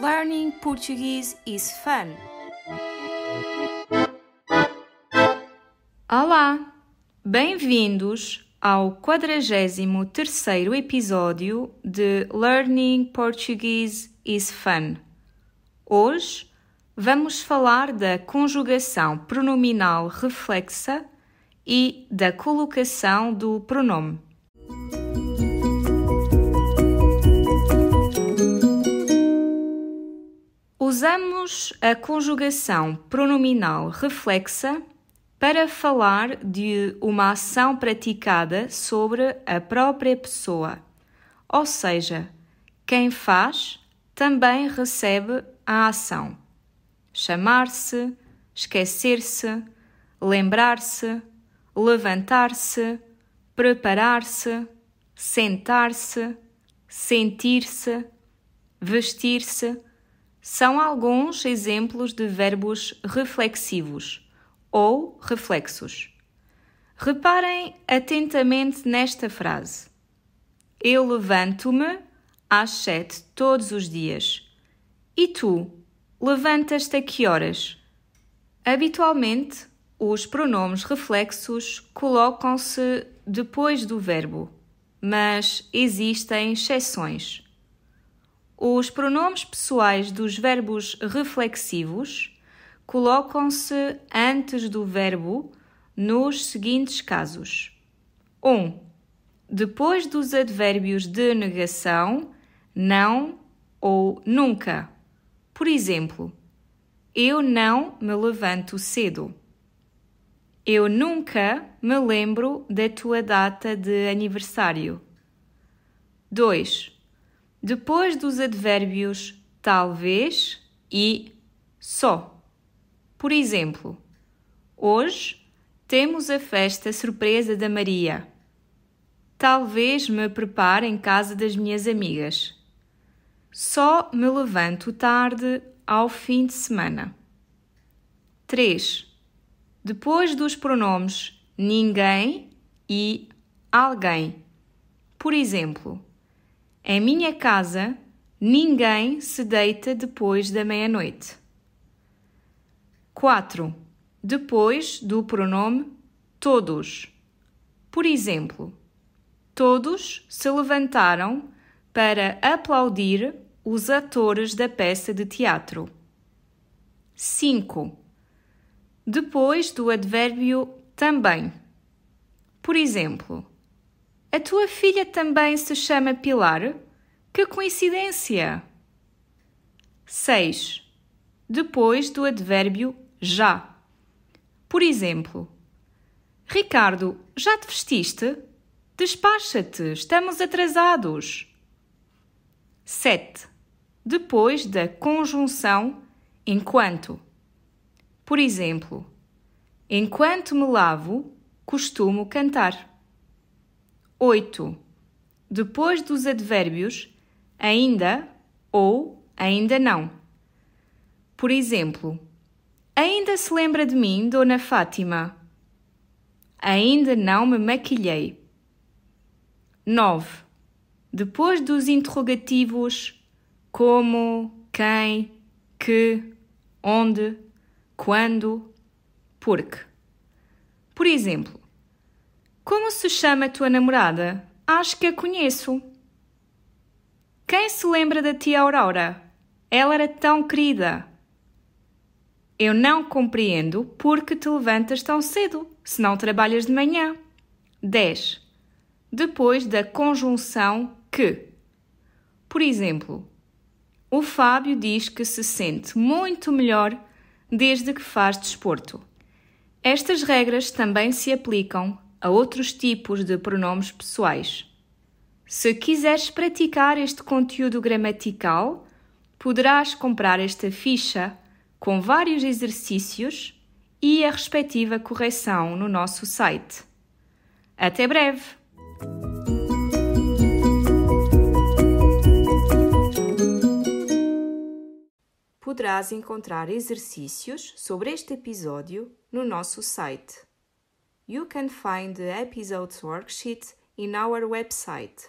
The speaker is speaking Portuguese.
Learning Portuguese is fun. Olá! Bem-vindos ao 43 episódio de Learning Portuguese is Fun. Hoje vamos falar da conjugação pronominal reflexa e da colocação do pronome. Usamos a conjugação pronominal reflexa para falar de uma ação praticada sobre a própria pessoa, ou seja, quem faz também recebe a ação. Chamar-se, esquecer-se, lembrar-se, levantar-se, preparar-se, sentar-se, sentir-se, vestir-se são alguns exemplos de verbos reflexivos ou reflexos. Reparem atentamente nesta frase. Eu levanto-me às sete todos os dias. E tu, levantas-te a que horas? Habitualmente, os pronomes reflexos colocam-se depois do verbo, mas existem exceções. Os pronomes pessoais dos verbos reflexivos colocam-se antes do verbo nos seguintes casos: 1. Um, depois dos advérbios de negação, não ou nunca. Por exemplo, eu não me levanto cedo. Eu nunca me lembro da tua data de aniversário. 2 depois dos advérbios talvez e só. Por exemplo, hoje temos a festa surpresa da Maria. Talvez me prepare em casa das minhas amigas. Só me levanto tarde ao fim de semana. 3. Depois dos pronomes ninguém e alguém. Por exemplo, em minha casa, ninguém se deita depois da meia-noite. 4. Depois do pronome todos. Por exemplo, todos se levantaram para aplaudir os atores da peça de teatro. 5. Depois do advérbio também. Por exemplo, a tua filha também se chama Pilar? Que coincidência! 6. Depois do advérbio já. Por exemplo, Ricardo, já te vestiste? Despacha-te, estamos atrasados. 7. Depois da conjunção enquanto. Por exemplo, enquanto me lavo, costumo cantar. 8. Depois dos advérbios ainda ou ainda não. Por exemplo, ainda se lembra de mim, Dona Fátima? Ainda não me maquilhei. 9. Depois dos interrogativos como, quem, que, onde, quando, porque. Por exemplo, como se chama a tua namorada? Acho que a conheço. Quem se lembra da tia Aurora? Ela era tão querida. Eu não compreendo porque te levantas tão cedo, se não trabalhas de manhã. 10. Depois da conjunção que. Por exemplo, o Fábio diz que se sente muito melhor desde que faz desporto. Estas regras também se aplicam a outros tipos de pronomes pessoais. Se quiseres praticar este conteúdo gramatical, poderás comprar esta ficha com vários exercícios e a respectiva correção no nosso site. Até breve! Poderás encontrar exercícios sobre este episódio no nosso site You can find the episode's worksheet in our website